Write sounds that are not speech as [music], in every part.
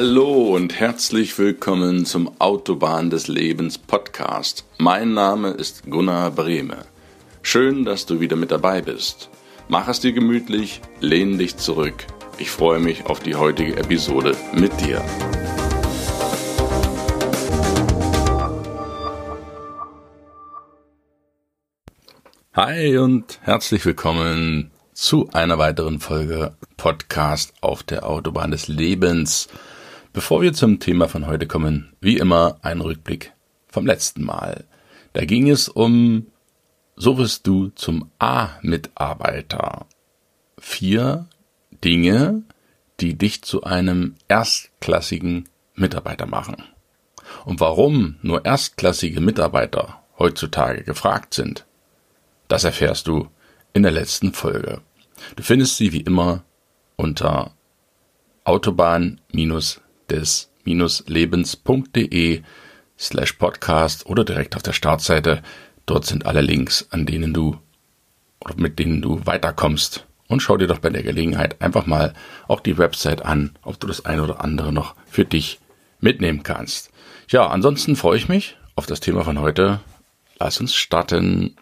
Hallo und herzlich willkommen zum Autobahn des Lebens Podcast. Mein Name ist Gunnar Brehme. Schön, dass du wieder mit dabei bist. Mach es dir gemütlich, lehn dich zurück. Ich freue mich auf die heutige Episode mit dir. Hi und herzlich willkommen zu einer weiteren Folge Podcast auf der Autobahn des Lebens. Bevor wir zum Thema von heute kommen, wie immer ein Rückblick vom letzten Mal. Da ging es um So wirst du zum A-Mitarbeiter. Vier Dinge, die dich zu einem erstklassigen Mitarbeiter machen. Und warum nur erstklassige Mitarbeiter heutzutage gefragt sind, das erfährst du in der letzten Folge. Du findest sie wie immer unter autobahn-des-lebens.de slash podcast oder direkt auf der Startseite. Dort sind alle Links, an denen du oder mit denen du weiterkommst. Und schau dir doch bei der Gelegenheit einfach mal auch die Website an, ob du das eine oder andere noch für dich mitnehmen kannst. Ja, ansonsten freue ich mich auf das Thema von heute. Lass uns starten.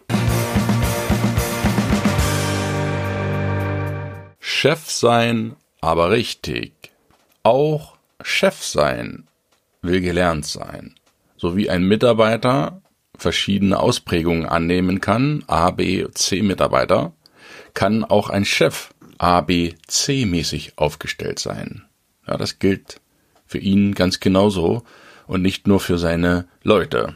Chef sein, aber richtig. Auch Chef sein will gelernt sein. So wie ein Mitarbeiter verschiedene Ausprägungen annehmen kann, A, B, C Mitarbeiter, kann auch ein Chef A, B, C mäßig aufgestellt sein. Ja, das gilt für ihn ganz genauso und nicht nur für seine Leute.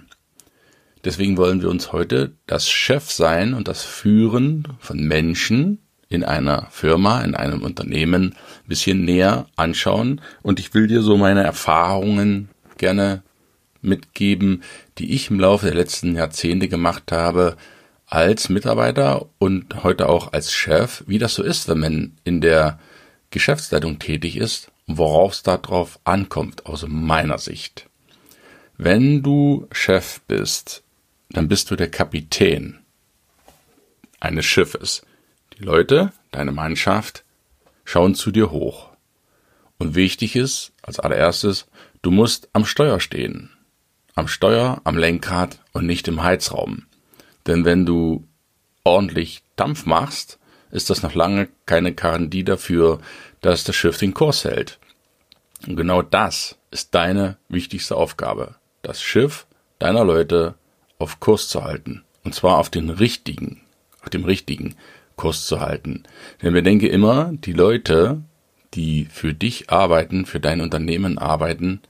Deswegen wollen wir uns heute das Chefsein und das Führen von Menschen in einer Firma, in einem Unternehmen ein bisschen näher anschauen. Und ich will dir so meine Erfahrungen gerne mitgeben, die ich im Laufe der letzten Jahrzehnte gemacht habe als Mitarbeiter und heute auch als Chef, wie das so ist, wenn man in der Geschäftsleitung tätig ist und worauf es darauf ankommt, aus meiner Sicht. Wenn du Chef bist, dann bist du der Kapitän eines Schiffes. Die Leute, deine Mannschaft, schauen zu dir hoch. Und wichtig ist, als allererstes, du musst am Steuer stehen. Am Steuer, am Lenkrad und nicht im Heizraum. Denn wenn du ordentlich Dampf machst, ist das noch lange keine Garantie dafür, dass das Schiff den Kurs hält. Und genau das ist deine wichtigste Aufgabe, das Schiff deiner Leute auf Kurs zu halten. Und zwar auf den richtigen, auf dem richtigen, Kurs zu halten. Denn bedenke immer, die Leute, die für dich arbeiten, für dein Unternehmen arbeiten,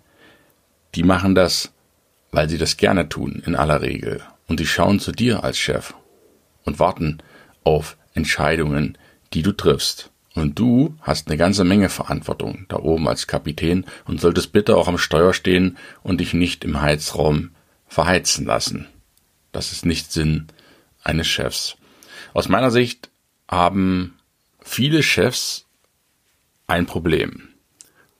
die machen das, weil sie das gerne tun, in aller Regel. Und die schauen zu dir als Chef und warten auf Entscheidungen, die du triffst. Und du hast eine ganze Menge Verantwortung da oben als Kapitän und solltest bitte auch am Steuer stehen und dich nicht im Heizraum verheizen lassen. Das ist nicht Sinn eines Chefs. Aus meiner Sicht haben viele Chefs ein Problem,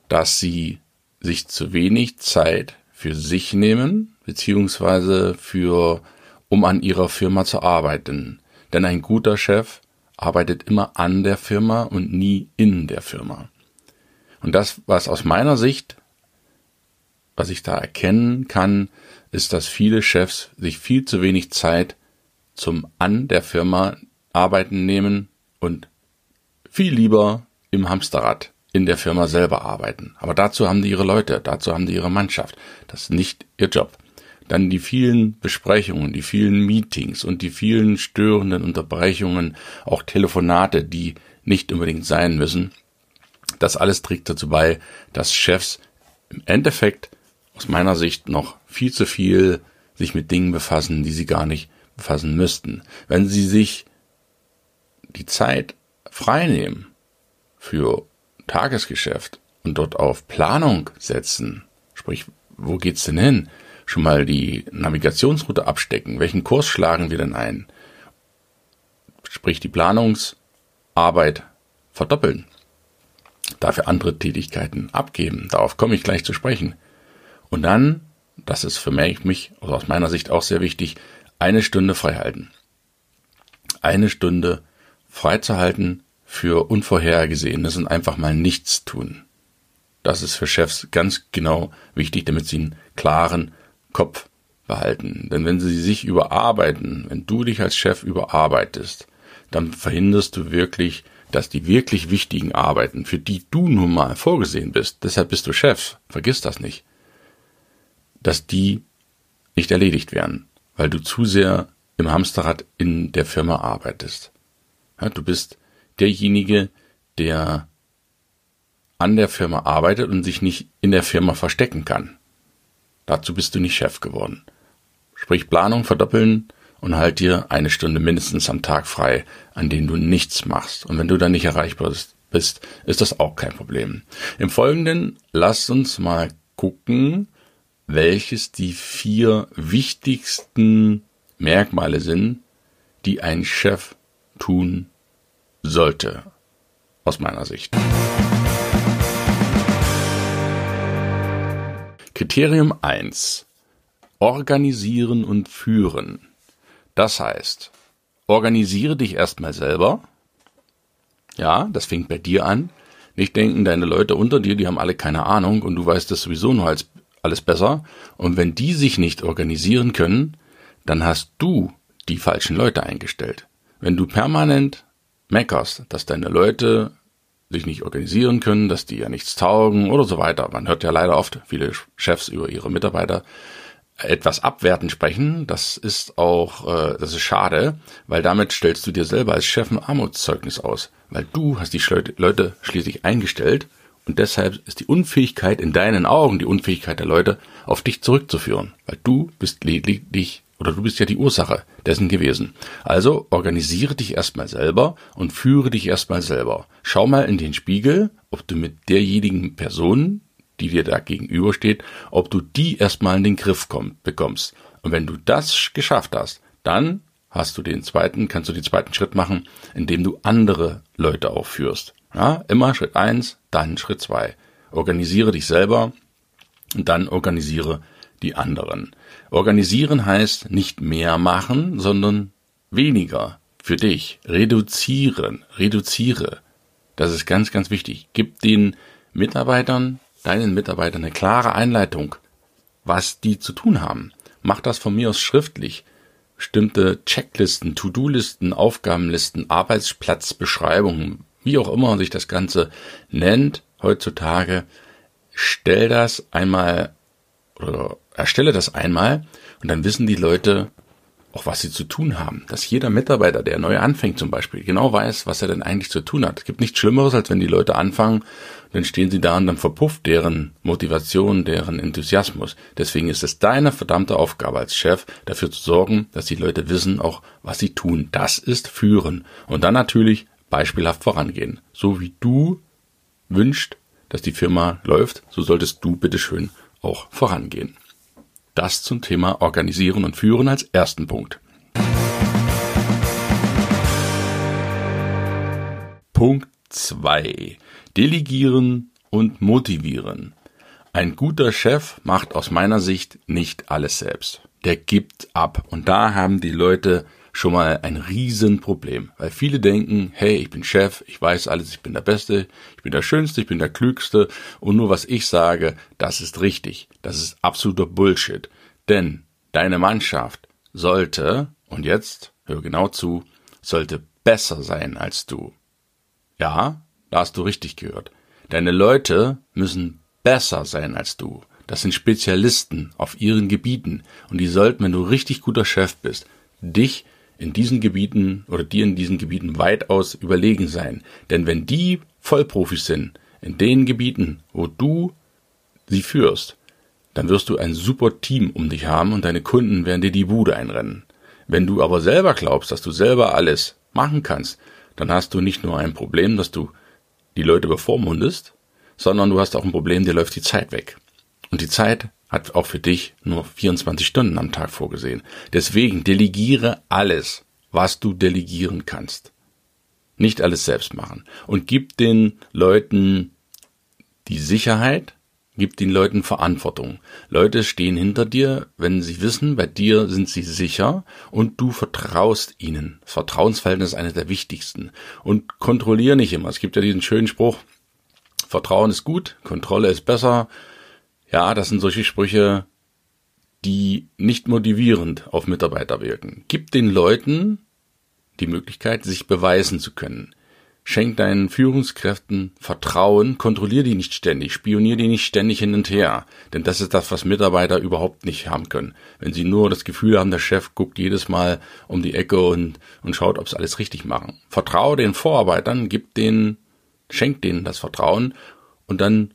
dass sie sich zu wenig Zeit für sich nehmen, beziehungsweise für, um an ihrer Firma zu arbeiten. Denn ein guter Chef arbeitet immer an der Firma und nie in der Firma. Und das, was aus meiner Sicht, was ich da erkennen kann, ist, dass viele Chefs sich viel zu wenig Zeit zum An der Firma arbeiten nehmen und viel lieber im Hamsterrad in der Firma selber arbeiten. Aber dazu haben die ihre Leute, dazu haben die ihre Mannschaft. Das ist nicht ihr Job. Dann die vielen Besprechungen, die vielen Meetings und die vielen störenden Unterbrechungen, auch Telefonate, die nicht unbedingt sein müssen. Das alles trägt dazu bei, dass Chefs im Endeffekt aus meiner Sicht noch viel zu viel sich mit Dingen befassen, die sie gar nicht befassen müssten. Wenn sie sich die Zeit freinehmen für Tagesgeschäft und dort auf Planung setzen, sprich, wo geht's denn hin? Schon mal die Navigationsroute abstecken. Welchen Kurs schlagen wir denn ein? Sprich, die Planungsarbeit verdoppeln. Dafür andere Tätigkeiten abgeben. Darauf komme ich gleich zu sprechen. Und dann, das ist für mich, aus meiner Sicht auch sehr wichtig, eine Stunde frei halten. Eine Stunde freizuhalten für Unvorhergesehenes und einfach mal nichts tun. Das ist für Chefs ganz genau wichtig, damit sie einen klaren Kopf behalten. Denn wenn sie sich überarbeiten, wenn du dich als Chef überarbeitest, dann verhinderst du wirklich, dass die wirklich wichtigen Arbeiten, für die du nun mal vorgesehen bist, deshalb bist du Chef, vergiss das nicht, dass die nicht erledigt werden, weil du zu sehr im Hamsterrad in der Firma arbeitest. Ja, du bist derjenige, der an der Firma arbeitet und sich nicht in der Firma verstecken kann. Dazu bist du nicht Chef geworden. Sprich Planung verdoppeln und halt dir eine Stunde mindestens am Tag frei, an denen du nichts machst. Und wenn du dann nicht erreichbar bist, ist das auch kein Problem. Im Folgenden lasst uns mal gucken, welches die vier wichtigsten Merkmale sind, die ein Chef tun sollte, aus meiner Sicht. Kriterium 1. Organisieren und führen. Das heißt, organisiere dich erstmal selber. Ja, das fängt bei dir an. Nicht denken, deine Leute unter dir, die haben alle keine Ahnung und du weißt das sowieso nur als alles besser. Und wenn die sich nicht organisieren können, dann hast du die falschen Leute eingestellt. Wenn du permanent meckerst, dass deine Leute sich nicht organisieren können, dass die ja nichts taugen oder so weiter. Man hört ja leider oft viele Chefs über ihre Mitarbeiter etwas abwertend sprechen. Das ist auch, äh, das ist schade, weil damit stellst du dir selber als Chef ein Armutszeugnis aus, weil du hast die Leute schließlich eingestellt und deshalb ist die Unfähigkeit in deinen Augen, die Unfähigkeit der Leute, auf dich zurückzuführen, weil du bist lediglich oder du bist ja die Ursache dessen gewesen. Also organisiere dich erstmal selber und führe dich erstmal selber. Schau mal in den Spiegel, ob du mit derjenigen Person, die dir da gegenübersteht, ob du die erstmal in den Griff komm, bekommst. Und wenn du das geschafft hast, dann hast du den zweiten, kannst du den zweiten Schritt machen, indem du andere Leute aufführst. Ja, immer Schritt eins, dann Schritt zwei. Organisiere dich selber und dann organisiere die anderen. Organisieren heißt nicht mehr machen, sondern weniger für dich. Reduzieren, reduziere. Das ist ganz, ganz wichtig. Gib den Mitarbeitern, deinen Mitarbeitern eine klare Einleitung, was die zu tun haben. Mach das von mir aus schriftlich. Bestimmte Checklisten, To-Do-Listen, Aufgabenlisten, Arbeitsplatzbeschreibungen, wie auch immer sich das Ganze nennt heutzutage, stell das einmal oder erstelle das einmal und dann wissen die Leute auch, was sie zu tun haben. Dass jeder Mitarbeiter, der neu anfängt zum Beispiel, genau weiß, was er denn eigentlich zu tun hat. Es gibt nichts Schlimmeres, als wenn die Leute anfangen, dann stehen sie da und dann verpufft deren Motivation, deren Enthusiasmus. Deswegen ist es deine verdammte Aufgabe als Chef, dafür zu sorgen, dass die Leute wissen auch, was sie tun. Das ist führen. Und dann natürlich beispielhaft vorangehen. So wie du wünscht, dass die Firma läuft, so solltest du bitteschön auch vorangehen. Das zum Thema Organisieren und Führen als ersten Punkt. Punkt 2. Delegieren und motivieren. Ein guter Chef macht aus meiner Sicht nicht alles selbst. Der gibt ab. Und da haben die Leute schon mal ein Riesenproblem, weil viele denken, hey, ich bin Chef, ich weiß alles, ich bin der Beste, ich bin der Schönste, ich bin der Klügste und nur was ich sage, das ist richtig. Das ist absoluter Bullshit. Denn deine Mannschaft sollte, und jetzt hör genau zu, sollte besser sein als du. Ja, da hast du richtig gehört. Deine Leute müssen besser sein als du. Das sind Spezialisten auf ihren Gebieten und die sollten, wenn du richtig guter Chef bist, dich in diesen Gebieten oder dir in diesen Gebieten weitaus überlegen sein. Denn wenn die Vollprofis sind in den Gebieten, wo du sie führst, dann wirst du ein super Team um dich haben und deine Kunden werden dir die Bude einrennen. Wenn du aber selber glaubst, dass du selber alles machen kannst, dann hast du nicht nur ein Problem, dass du die Leute bevormundest, sondern du hast auch ein Problem, dir läuft die Zeit weg. Und die Zeit hat auch für dich nur 24 Stunden am Tag vorgesehen. Deswegen delegiere alles, was du delegieren kannst. Nicht alles selbst machen. Und gib den Leuten die Sicherheit, gib den Leuten Verantwortung. Leute stehen hinter dir, wenn sie wissen, bei dir sind sie sicher und du vertraust ihnen. Das Vertrauensverhältnis ist eines der wichtigsten. Und kontrolliere nicht immer. Es gibt ja diesen schönen Spruch, Vertrauen ist gut, Kontrolle ist besser. Ja, das sind solche Sprüche, die nicht motivierend auf Mitarbeiter wirken. Gib den Leuten die Möglichkeit, sich beweisen zu können. Schenk deinen Führungskräften Vertrauen, kontrollier die nicht ständig, spionier die nicht ständig hin und her. Denn das ist das, was Mitarbeiter überhaupt nicht haben können. Wenn sie nur das Gefühl haben, der Chef guckt jedes Mal um die Ecke und, und schaut, ob sie alles richtig machen. Vertraue den Vorarbeitern, gib denen, schenk denen das Vertrauen und dann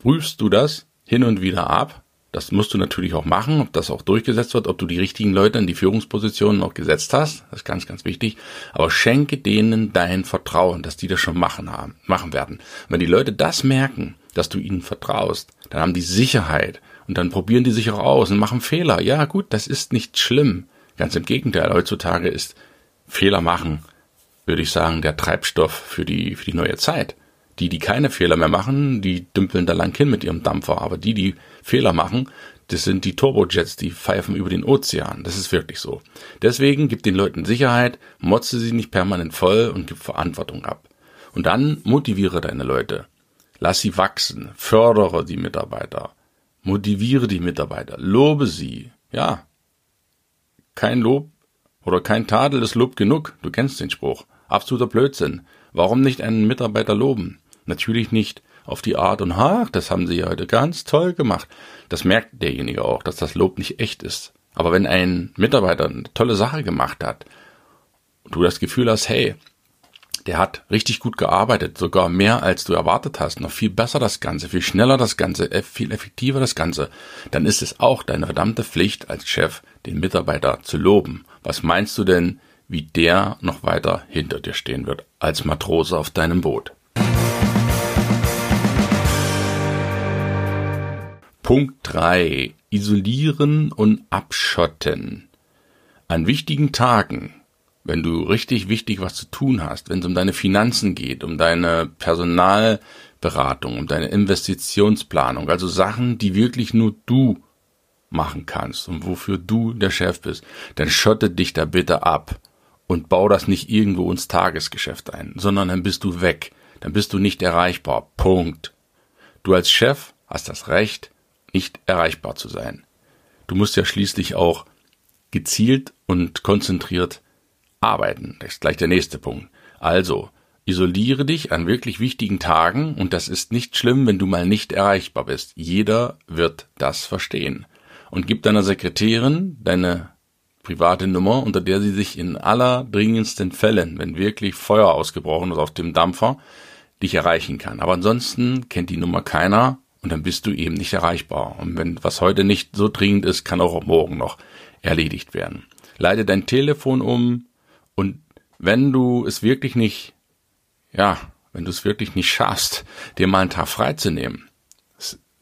prüfst du das hin und wieder ab das musst du natürlich auch machen, ob das auch durchgesetzt wird, ob du die richtigen Leute in die Führungspositionen noch gesetzt hast. Das ist ganz, ganz wichtig. Aber schenke denen dein Vertrauen, dass die das schon machen haben, machen werden. Und wenn die Leute das merken, dass du ihnen vertraust, dann haben die Sicherheit und dann probieren die sich auch aus und machen Fehler. Ja, gut, das ist nicht schlimm. Ganz im Gegenteil, heutzutage ist Fehler machen, würde ich sagen, der Treibstoff für die, für die neue Zeit. Die, die keine Fehler mehr machen, die dümpeln da lang hin mit ihrem Dampfer. Aber die, die Fehler machen, das sind die Turbojets, die pfeifen über den Ozean. Das ist wirklich so. Deswegen gib den Leuten Sicherheit, motze sie nicht permanent voll und gib Verantwortung ab. Und dann motiviere deine Leute. Lass sie wachsen, fördere die Mitarbeiter, motiviere die Mitarbeiter, lobe sie. Ja. Kein Lob oder kein Tadel ist Lob genug. Du kennst den Spruch. Absoluter Blödsinn. Warum nicht einen Mitarbeiter loben? Natürlich nicht auf die Art und ha, das haben sie heute ganz toll gemacht. Das merkt derjenige auch, dass das Lob nicht echt ist. Aber wenn ein Mitarbeiter eine tolle Sache gemacht hat, und du das Gefühl hast, hey, der hat richtig gut gearbeitet, sogar mehr als du erwartet hast, noch viel besser das Ganze, viel schneller das Ganze, viel effektiver das Ganze, dann ist es auch deine verdammte Pflicht als Chef, den Mitarbeiter zu loben. Was meinst du denn, wie der noch weiter hinter dir stehen wird als Matrose auf deinem Boot. Punkt 3. Isolieren und abschotten. An wichtigen Tagen, wenn du richtig wichtig was zu tun hast, wenn es um deine Finanzen geht, um deine Personalberatung, um deine Investitionsplanung, also Sachen, die wirklich nur du machen kannst und wofür du der Chef bist, dann schotte dich da bitte ab und bau das nicht irgendwo ins Tagesgeschäft ein, sondern dann bist du weg, dann bist du nicht erreichbar. Punkt. Du als Chef hast das Recht, nicht erreichbar zu sein. Du musst ja schließlich auch gezielt und konzentriert arbeiten. Das ist gleich der nächste Punkt. Also, isoliere dich an wirklich wichtigen Tagen und das ist nicht schlimm, wenn du mal nicht erreichbar bist. Jeder wird das verstehen. Und gib deiner Sekretärin deine private Nummer, unter der sie sich in allerdringendsten Fällen, wenn wirklich Feuer ausgebrochen ist auf dem Dampfer, dich erreichen kann. Aber ansonsten kennt die Nummer keiner und dann bist du eben nicht erreichbar. Und wenn was heute nicht so dringend ist, kann auch morgen noch erledigt werden. Leite dein Telefon um und wenn du es wirklich nicht, ja, wenn du es wirklich nicht schaffst, dir mal einen Tag freizunehmen,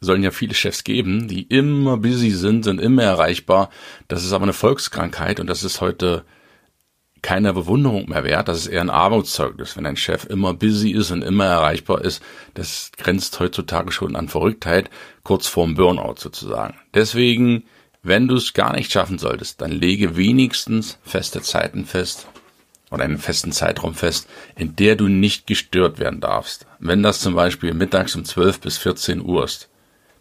sollen ja viele Chefs geben, die immer busy sind, sind immer erreichbar. Das ist aber eine Volkskrankheit und das ist heute keine Bewunderung mehr wert. Das ist eher ein Armutszeugnis. Wenn ein Chef immer busy ist und immer erreichbar ist, das grenzt heutzutage schon an Verrücktheit, kurz vorm Burnout sozusagen. Deswegen, wenn du es gar nicht schaffen solltest, dann lege wenigstens feste Zeiten fest oder einen festen Zeitraum fest, in der du nicht gestört werden darfst. Wenn das zum Beispiel mittags um 12 bis 14 Uhr ist,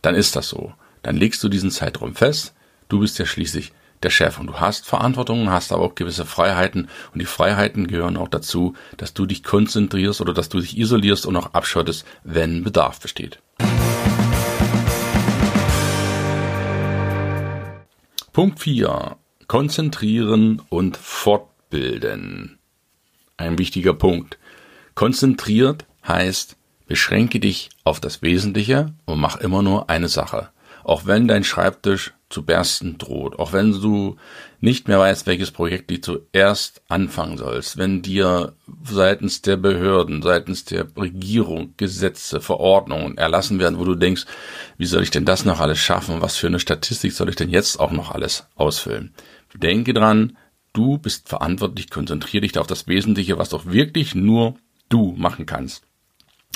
dann ist das so. Dann legst du diesen Zeitraum fest. Du bist ja schließlich der Chef und du hast Verantwortung, hast aber auch gewisse Freiheiten und die Freiheiten gehören auch dazu, dass du dich konzentrierst oder dass du dich isolierst und auch abschottest, wenn Bedarf besteht. Punkt 4. Konzentrieren und fortbilden. Ein wichtiger Punkt. Konzentriert heißt Beschränke dich auf das Wesentliche und mach immer nur eine Sache. Auch wenn dein Schreibtisch zu bersten droht, auch wenn du nicht mehr weißt, welches Projekt du zuerst anfangen sollst, wenn dir seitens der Behörden, seitens der Regierung Gesetze, Verordnungen erlassen werden, wo du denkst, wie soll ich denn das noch alles schaffen? Was für eine Statistik soll ich denn jetzt auch noch alles ausfüllen? Denke dran, du bist verantwortlich, konzentriere dich auf das Wesentliche, was doch wirklich nur du machen kannst.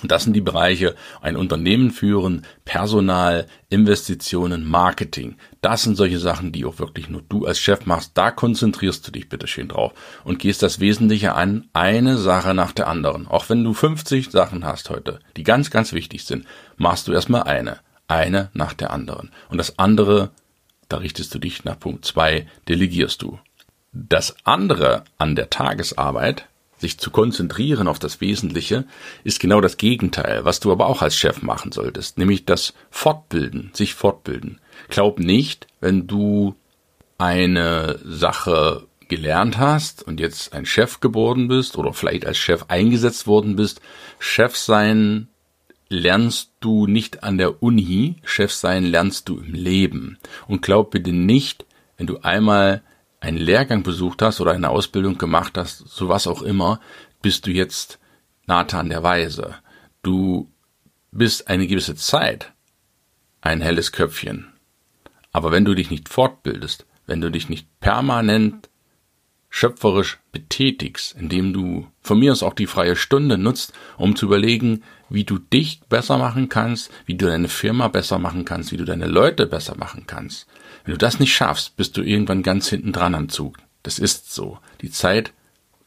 Das sind die Bereiche ein Unternehmen führen, Personal, Investitionen, Marketing. Das sind solche Sachen, die auch wirklich nur du als Chef machst. Da konzentrierst du dich bitte schön drauf und gehst das Wesentliche an, eine Sache nach der anderen. Auch wenn du 50 Sachen hast heute, die ganz, ganz wichtig sind, machst du erstmal eine. Eine nach der anderen. Und das andere, da richtest du dich nach Punkt zwei, delegierst du. Das andere an der Tagesarbeit sich zu konzentrieren auf das Wesentliche, ist genau das Gegenteil, was du aber auch als Chef machen solltest, nämlich das Fortbilden, sich fortbilden. Glaub nicht, wenn du eine Sache gelernt hast und jetzt ein Chef geworden bist oder vielleicht als Chef eingesetzt worden bist, Chef sein lernst du nicht an der Uni, Chef sein lernst du im Leben. Und glaub bitte nicht, wenn du einmal einen Lehrgang besucht hast oder eine Ausbildung gemacht hast, so was auch immer, bist du jetzt Nathan der Weise. Du bist eine gewisse Zeit ein helles Köpfchen. Aber wenn du dich nicht fortbildest, wenn du dich nicht permanent schöpferisch betätigst, indem du von mir aus auch die freie Stunde nutzt, um zu überlegen, wie du dich besser machen kannst, wie du deine Firma besser machen kannst, wie du deine Leute besser machen kannst, wenn du das nicht schaffst, bist du irgendwann ganz hinten dran am Zug. Das ist so. Die Zeit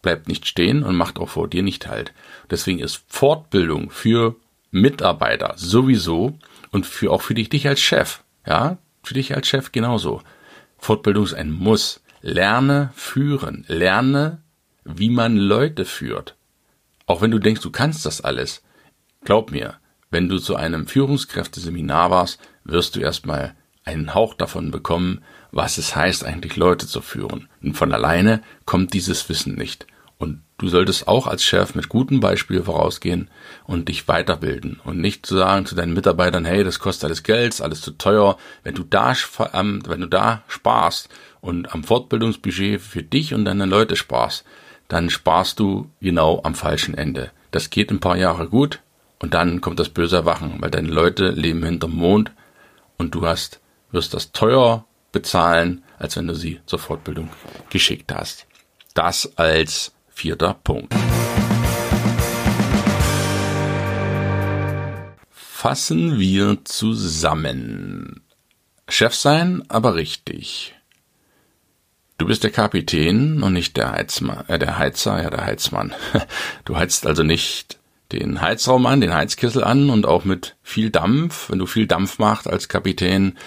bleibt nicht stehen und macht auch vor dir nicht halt. Deswegen ist Fortbildung für Mitarbeiter sowieso und für auch für dich, dich als Chef, ja, für dich als Chef genauso. Fortbildung ist ein Muss. Lerne führen, lerne, wie man Leute führt. Auch wenn du denkst, du kannst das alles. Glaub mir, wenn du zu einem Führungskräfteseminar warst, wirst du erstmal einen Hauch davon bekommen, was es heißt, eigentlich Leute zu führen. Und von alleine kommt dieses Wissen nicht. Und du solltest auch als Chef mit gutem Beispiel vorausgehen und dich weiterbilden und nicht zu sagen zu deinen Mitarbeitern, hey, das kostet alles Geld, ist alles zu teuer. Wenn du da, wenn du da sparst und am Fortbildungsbudget für dich und deine Leute sparst, dann sparst du genau am falschen Ende. Das geht ein paar Jahre gut und dann kommt das böse Erwachen, weil deine Leute leben hinterm Mond und du hast wirst das teuer bezahlen, als wenn du sie zur Fortbildung geschickt hast. Das als vierter Punkt. Fassen wir zusammen. Chef sein, aber richtig. Du bist der Kapitän und nicht der Heizmann, äh, der Heizer, ja, der Heizmann. [laughs] Du heizt also nicht den Heizraum an, den Heizkessel an und auch mit viel Dampf. Wenn du viel Dampf machst als Kapitän,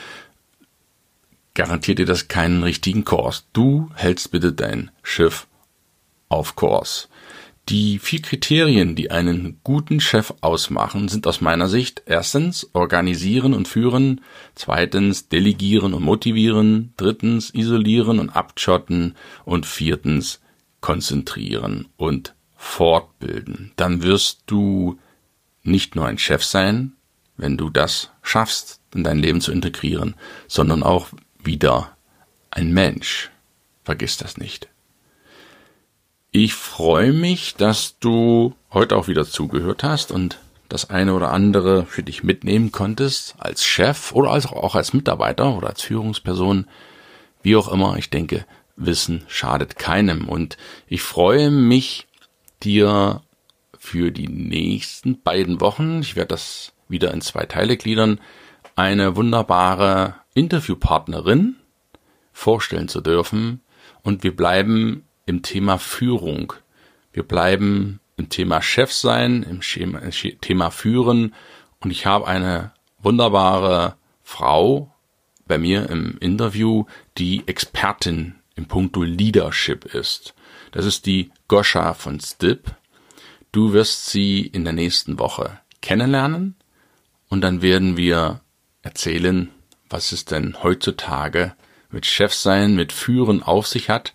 garantiert dir das keinen richtigen Kurs. Du hältst bitte dein Schiff auf Kurs. Die vier Kriterien, die einen guten Chef ausmachen, sind aus meiner Sicht erstens organisieren und führen, zweitens delegieren und motivieren, drittens isolieren und abschotten und viertens konzentrieren und fortbilden. Dann wirst du nicht nur ein Chef sein, wenn du das schaffst, in dein Leben zu integrieren, sondern auch wieder ein Mensch. Vergiss das nicht. Ich freue mich, dass du heute auch wieder zugehört hast und das eine oder andere für dich mitnehmen konntest, als Chef oder als auch als Mitarbeiter oder als Führungsperson, wie auch immer. Ich denke, Wissen schadet keinem und ich freue mich, dir für die nächsten beiden Wochen, ich werde das wieder in zwei Teile gliedern, eine wunderbare Interviewpartnerin vorstellen zu dürfen. Und wir bleiben im Thema Führung. Wir bleiben im Thema Chef sein, im Thema Führen. Und ich habe eine wunderbare Frau bei mir im Interview, die Expertin im Punkto Leadership ist. Das ist die Goscha von Stip. Du wirst sie in der nächsten Woche kennenlernen und dann werden wir erzählen, was es denn heutzutage mit Chefsein, mit Führen auf sich hat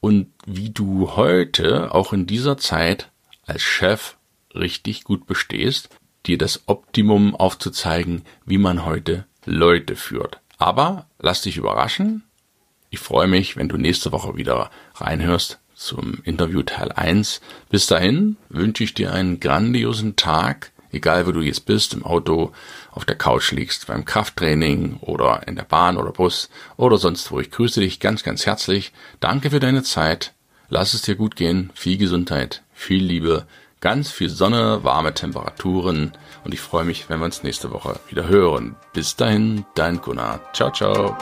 und wie du heute auch in dieser Zeit als Chef richtig gut bestehst, dir das Optimum aufzuzeigen, wie man heute Leute führt. Aber lass dich überraschen. Ich freue mich, wenn du nächste Woche wieder reinhörst zum Interview Teil 1. Bis dahin wünsche ich dir einen grandiosen Tag egal wo du jetzt bist, im Auto, auf der Couch liegst, beim Krafttraining oder in der Bahn oder Bus oder sonst wo. Ich grüße dich ganz, ganz herzlich. Danke für deine Zeit. Lass es dir gut gehen. Viel Gesundheit, viel Liebe. ganz viel Sonne, warme Temperaturen und ich freue mich, wenn wir uns nächste Woche wieder hören. Bis dahin, dein Gunnar. Ciao, ciao.